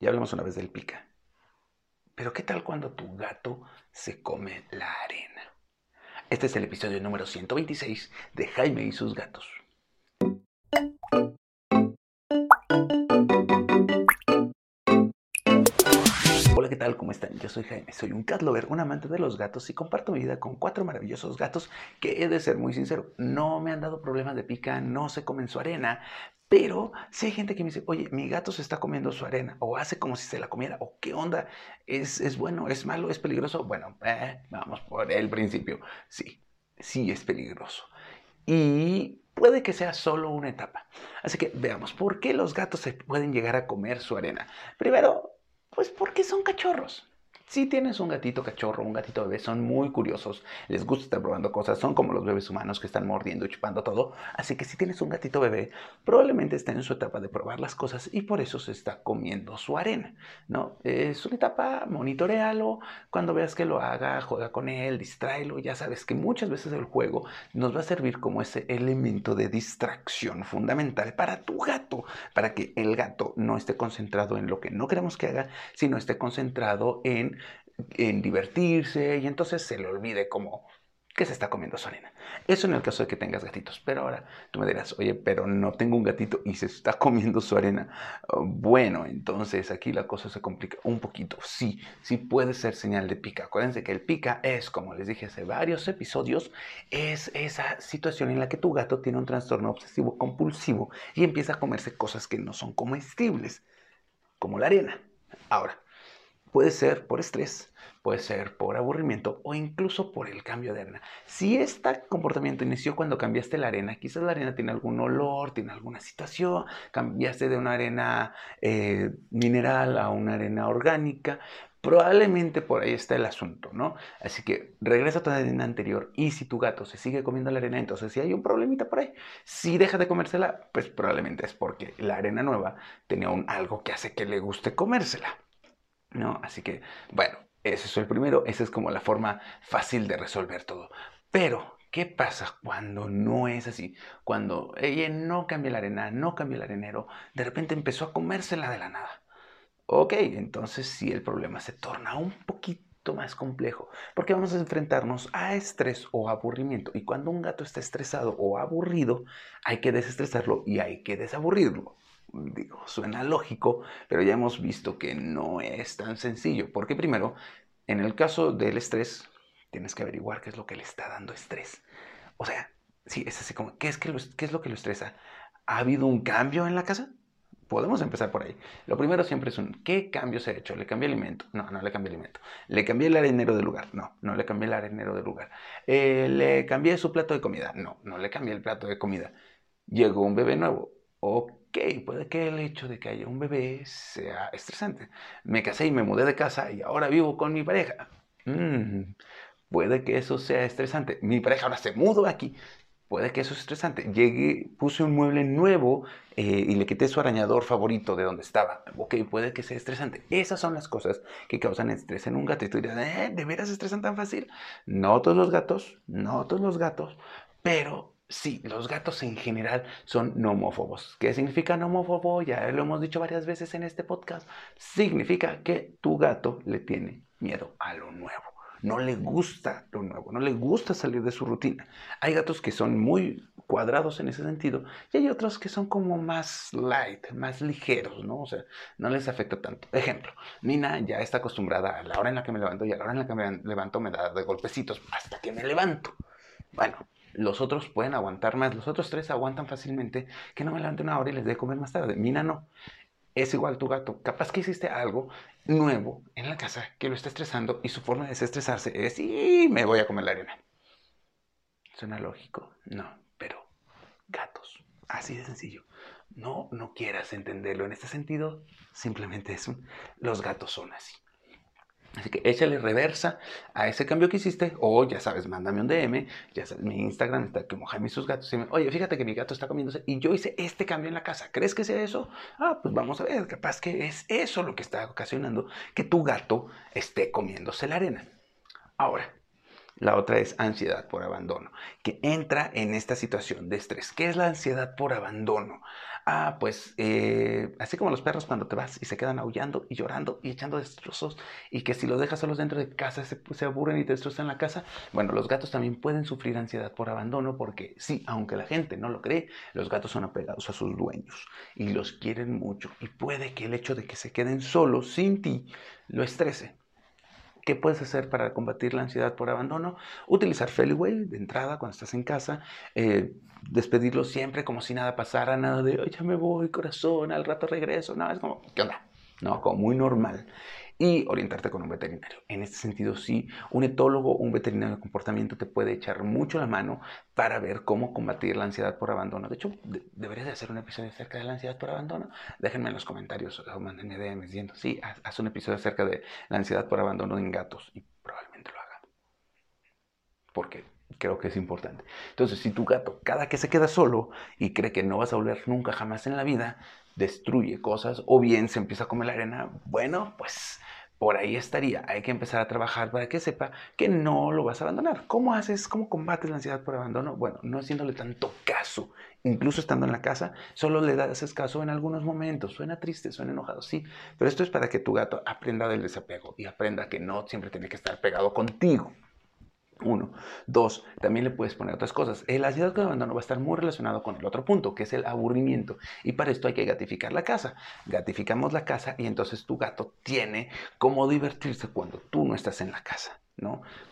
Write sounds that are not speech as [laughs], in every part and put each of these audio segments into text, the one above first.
Ya hablamos una vez del pica. Pero ¿qué tal cuando tu gato se come la arena? Este es el episodio número 126 de Jaime y sus gatos. ¿Qué tal? ¿Cómo están? Yo soy Jaime, soy un cat lover, un amante de los gatos y comparto mi vida con cuatro maravillosos gatos que he de ser muy sincero, no me han dado problemas de pica, no se comen su arena, pero si hay gente que me dice, oye, mi gato se está comiendo su arena, o hace como si se la comiera, o qué onda, ¿es, es bueno, es malo, es peligroso? Bueno, eh, vamos por el principio. Sí, sí es peligroso. Y puede que sea solo una etapa. Así que veamos, ¿por qué los gatos se pueden llegar a comer su arena? Primero, pues porque son cachorros. Si tienes un gatito cachorro, un gatito bebé, son muy curiosos, les gusta estar probando cosas, son como los bebés humanos que están mordiendo y chupando todo. Así que si tienes un gatito bebé, probablemente está en su etapa de probar las cosas y por eso se está comiendo su arena, ¿no? Es una etapa, monitorealo, cuando veas que lo haga, juega con él, distráelo. Ya sabes que muchas veces el juego nos va a servir como ese elemento de distracción fundamental para tu gato, para que el gato no esté concentrado en lo que no queremos que haga, sino esté concentrado en en, divertirse y entonces se le olvide como que se está comiendo su arena. Eso en el caso de que tengas gatitos. Pero ahora tú me dirás, oye, pero no tengo un gatito y se está [laughs] comiendo su arena. Bueno, entonces aquí la cosa se complica un poquito. Sí, sí puede ser señal de pica. Acuérdense que el pica es, como les dije hace varios episodios, es esa situación en la que tu gato tiene un trastorno obsesivo compulsivo y empieza a comerse cosas que no son comestibles, como la arena. Ahora, Puede ser por estrés, puede ser por aburrimiento o incluso por el cambio de arena. Si este comportamiento inició cuando cambiaste la arena, quizás la arena tiene algún olor, tiene alguna situación, cambiaste de una arena eh, mineral a una arena orgánica, probablemente por ahí está el asunto, ¿no? Así que regresa a tu arena anterior y si tu gato se sigue comiendo la arena, entonces si hay un problemita por ahí. Si deja de comérsela, pues probablemente es porque la arena nueva tenía un, algo que hace que le guste comérsela. ¿No? Así que, bueno, ese es el primero, esa es como la forma fácil de resolver todo. Pero, ¿qué pasa cuando no es así? Cuando ella no cambia la arena, no cambia el arenero, de repente empezó a comérsela de la nada. Ok, entonces sí el problema se torna un poquito más complejo, porque vamos a enfrentarnos a estrés o aburrimiento. Y cuando un gato está estresado o aburrido, hay que desestresarlo y hay que desaburrirlo digo, suena lógico, pero ya hemos visto que no es tan sencillo, porque primero, en el caso del estrés, tienes que averiguar qué es lo que le está dando estrés. O sea, sí, es así como, ¿qué es, que qué es lo que lo estresa? ¿Ha habido un cambio en la casa? Podemos empezar por ahí. Lo primero siempre es un, ¿qué cambio se ha hecho? ¿Le cambié alimento? No, no le cambié alimento. ¿Le cambié el arenero de lugar? No, no le cambié el arenero de lugar. Eh, ¿Le cambié su plato de comida? No, no le cambié el plato de comida. Llegó un bebé nuevo. Ok, puede que el hecho de que haya un bebé sea estresante. Me casé y me mudé de casa y ahora vivo con mi pareja. Mm, puede que eso sea estresante. Mi pareja ahora se mudó aquí. Puede que eso sea estresante. Llegué, puse un mueble nuevo eh, y le quité su arañador favorito de donde estaba. Ok, puede que sea estresante. Esas son las cosas que causan estrés en un gato. Y tú dirás, ¿eh? ¿de veras estresan tan fácil? No todos los gatos, no todos los gatos, pero Sí, los gatos en general son nomófobos. ¿Qué significa nomófobo? Ya lo hemos dicho varias veces en este podcast. Significa que tu gato le tiene miedo a lo nuevo. No le gusta lo nuevo, no le gusta salir de su rutina. Hay gatos que son muy cuadrados en ese sentido y hay otros que son como más light, más ligeros, ¿no? O sea, no les afecta tanto. Ejemplo, Nina ya está acostumbrada a la hora en la que me levanto y a la hora en la que me levanto me da de golpecitos hasta que me levanto. Bueno, los otros pueden aguantar más, los otros tres aguantan fácilmente que no me levante una hora y les dé comer más tarde. Mina no. Es igual tu gato. Capaz que hiciste algo nuevo en la casa que lo está estresando y su forma de desestresarse es y me voy a comer la arena. ¿Suena lógico? No, pero gatos. Así de sencillo. No, no quieras entenderlo en este sentido. Simplemente es un, los gatos son así. Así que échale reversa a ese cambio que hiciste, o ya sabes, mándame un DM, ya sabes, mi Instagram está como Jaime y sus gatos. Oye, fíjate que mi gato está comiéndose y yo hice este cambio en la casa. ¿Crees que sea eso? Ah, pues vamos a ver, capaz que es eso lo que está ocasionando que tu gato esté comiéndose la arena. Ahora, la otra es ansiedad por abandono, que entra en esta situación de estrés. ¿Qué es la ansiedad por abandono? Ah, pues eh, así como los perros cuando te vas y se quedan aullando y llorando y echando destrozos y que si los dejas solos dentro de casa se, se aburren y te destrozan la casa. Bueno, los gatos también pueden sufrir ansiedad por abandono porque sí, aunque la gente no lo cree, los gatos son apegados a sus dueños y los quieren mucho y puede que el hecho de que se queden solos sin ti lo estrese. ¿Qué puedes hacer para combatir la ansiedad por abandono? Utilizar Feliway de entrada cuando estás en casa, eh, despedirlo siempre como si nada pasara, nada de, ya me voy, corazón, al rato regreso, no, es como, ¿qué onda? No, como muy normal y orientarte con un veterinario. En este sentido, sí, un etólogo, un veterinario de comportamiento te puede echar mucho la mano para ver cómo combatir la ansiedad por abandono. De hecho, deberías de hacer un episodio acerca de la ansiedad por abandono. Déjenme en los comentarios o mándenme DM diciendo, sí, haz, un episodio acerca de la ansiedad por abandono en gatos y probablemente lo haga. Porque creo que es importante. Entonces, si tu gato cada que se queda solo y cree que no vas a volver nunca jamás en la vida, destruye cosas o bien se empieza a comer la arena, bueno, pues por ahí estaría. Hay que empezar a trabajar para que sepa que no lo vas a abandonar. ¿Cómo haces? ¿Cómo combates la ansiedad por abandono? Bueno, no haciéndole tanto caso. Incluso estando en la casa, solo le das caso en algunos momentos. Suena triste, suena enojado, sí. Pero esto es para que tu gato aprenda del desapego y aprenda que no siempre tiene que estar pegado contigo. Uno. Dos, también le puedes poner otras cosas. El ansiedad de abandono va a estar muy relacionado con el otro punto, que es el aburrimiento. Y para esto hay que gatificar la casa. Gatificamos la casa y entonces tu gato tiene cómo divertirse cuando tú no estás en la casa.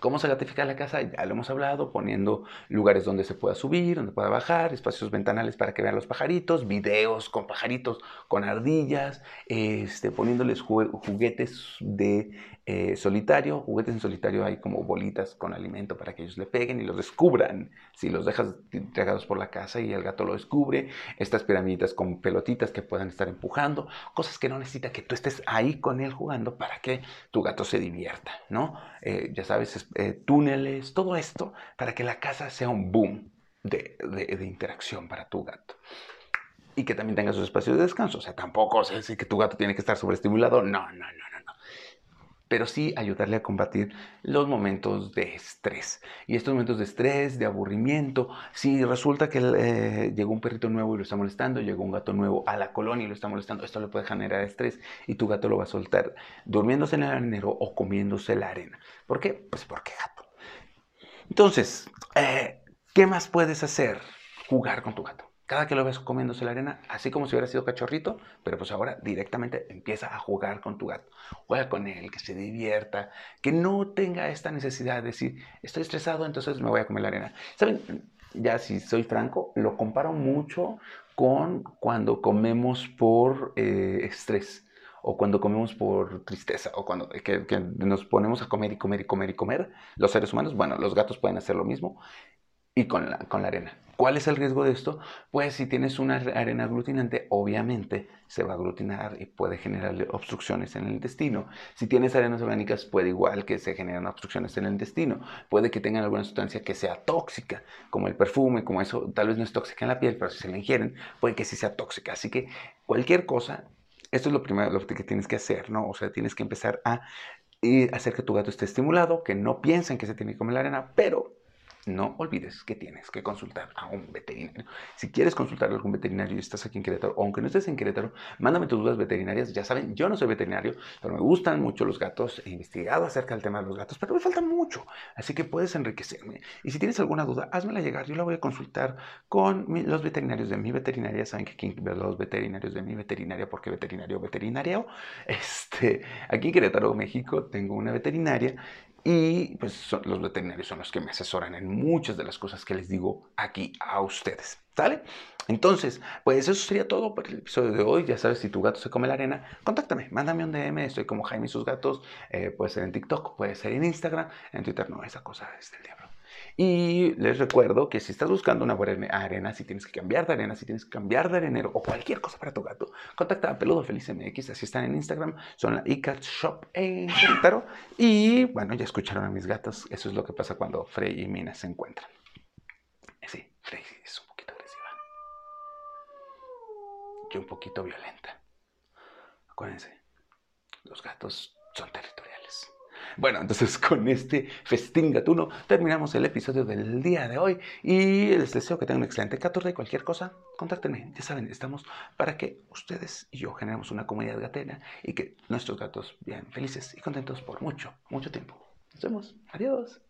¿Cómo se gratifica la casa? Ya lo hemos hablado, poniendo lugares donde se pueda subir, donde pueda bajar, espacios ventanales para que vean los pajaritos, videos con pajaritos, con ardillas, este, poniéndoles juguetes de eh, solitario, juguetes en solitario hay como bolitas con alimento para que ellos le peguen y los descubran. Si los dejas regados por la casa y el gato lo descubre, estas piramiditas con pelotitas que puedan estar empujando, cosas que no necesita que tú estés ahí con él jugando para que tu gato se divierta, ¿no? Eh, ya sabes, eh, túneles, todo esto para que la casa sea un boom de, de interacción para tu gato y que también tenga sus espacios de descanso. O sea, tampoco o sea, decir que tu gato tiene que estar sobreestimulado. No, no, no pero sí ayudarle a combatir los momentos de estrés. Y estos momentos de estrés, de aburrimiento, si resulta que eh, llegó un perrito nuevo y lo está molestando, llegó un gato nuevo a la colonia y lo está molestando, esto le puede generar estrés y tu gato lo va a soltar durmiéndose en el arenero o comiéndose la arena. ¿Por qué? Pues porque gato. Entonces, eh, ¿qué más puedes hacer? Jugar con tu gato cada que lo ves comiéndose la arena, así como si hubiera sido cachorrito, pero pues ahora directamente empieza a jugar con tu gato. Juega con él, que se divierta, que no tenga esta necesidad de decir, estoy estresado, entonces me voy a comer la arena. ¿Saben? Ya si soy franco, lo comparo mucho con cuando comemos por eh, estrés o cuando comemos por tristeza, o cuando que, nos ponemos a comer y comer y comer y comer, los seres humanos, bueno, los gatos pueden hacer lo mismo, y con la, con la arena. ¿Cuál es el riesgo de esto? Pues si tienes una arena aglutinante, obviamente se va a aglutinar y puede generar obstrucciones en el intestino. Si tienes arenas orgánicas, puede igual que se generan obstrucciones en el intestino. Puede que tengan alguna sustancia que sea tóxica, como el perfume, como eso, tal vez no es tóxica en la piel, pero si se la ingieren, puede que sí sea tóxica. Así que cualquier cosa, esto es lo primero lo que tienes que hacer, ¿no? O sea, tienes que empezar a hacer que tu gato esté estimulado, que no piensen que se tiene que comer la arena, pero no olvides que tienes que consultar a un veterinario. Si quieres consultar a algún veterinario y estás aquí en Querétaro, aunque no estés en Querétaro, mándame tus dudas veterinarias. Ya saben, yo no soy veterinario, pero me gustan mucho los gatos. He investigado acerca del tema de los gatos, pero me falta mucho. Así que puedes enriquecerme. Y si tienes alguna duda, házmela llegar. Yo la voy a consultar con los veterinarios de mi veterinaria. Saben que aquí los veterinarios de mi veterinaria, porque veterinario, veterinario. [laughs] Este, aquí en Querétaro, México, tengo una veterinaria y pues los veterinarios son los que me asesoran en muchas de las cosas que les digo aquí a ustedes. ¿Sale? Entonces, pues eso sería todo por el episodio de hoy. Ya sabes, si tu gato se come la arena, contáctame, mándame un DM. Estoy como Jaime y sus gatos. Eh, puede ser en TikTok, puede ser en Instagram. En Twitter no, esa cosa es del diablo. Y les recuerdo que si estás buscando una buena arena, si tienes que cambiar de arena, si tienes que cambiar de arenero o cualquier cosa para tu gato, contacta a Peludo Feliz MX, así están en Instagram, son la iCat Shop en Querétaro. Y bueno, ya escucharon a mis gatos, eso es lo que pasa cuando Frey y Mina se encuentran. Sí, Frey es un poquito agresiva. Y un poquito violenta. Acuérdense, los gatos son territoriales. Bueno, entonces [laughs] con este festín gatuno terminamos el episodio del día de hoy y les deseo que tengan un excelente 14 y cualquier cosa, contáctenme. Ya saben, estamos para que ustedes y yo generemos una comunidad gatena y que nuestros gatos vivan felices y contentos por mucho, mucho tiempo. Nos vemos. Adiós.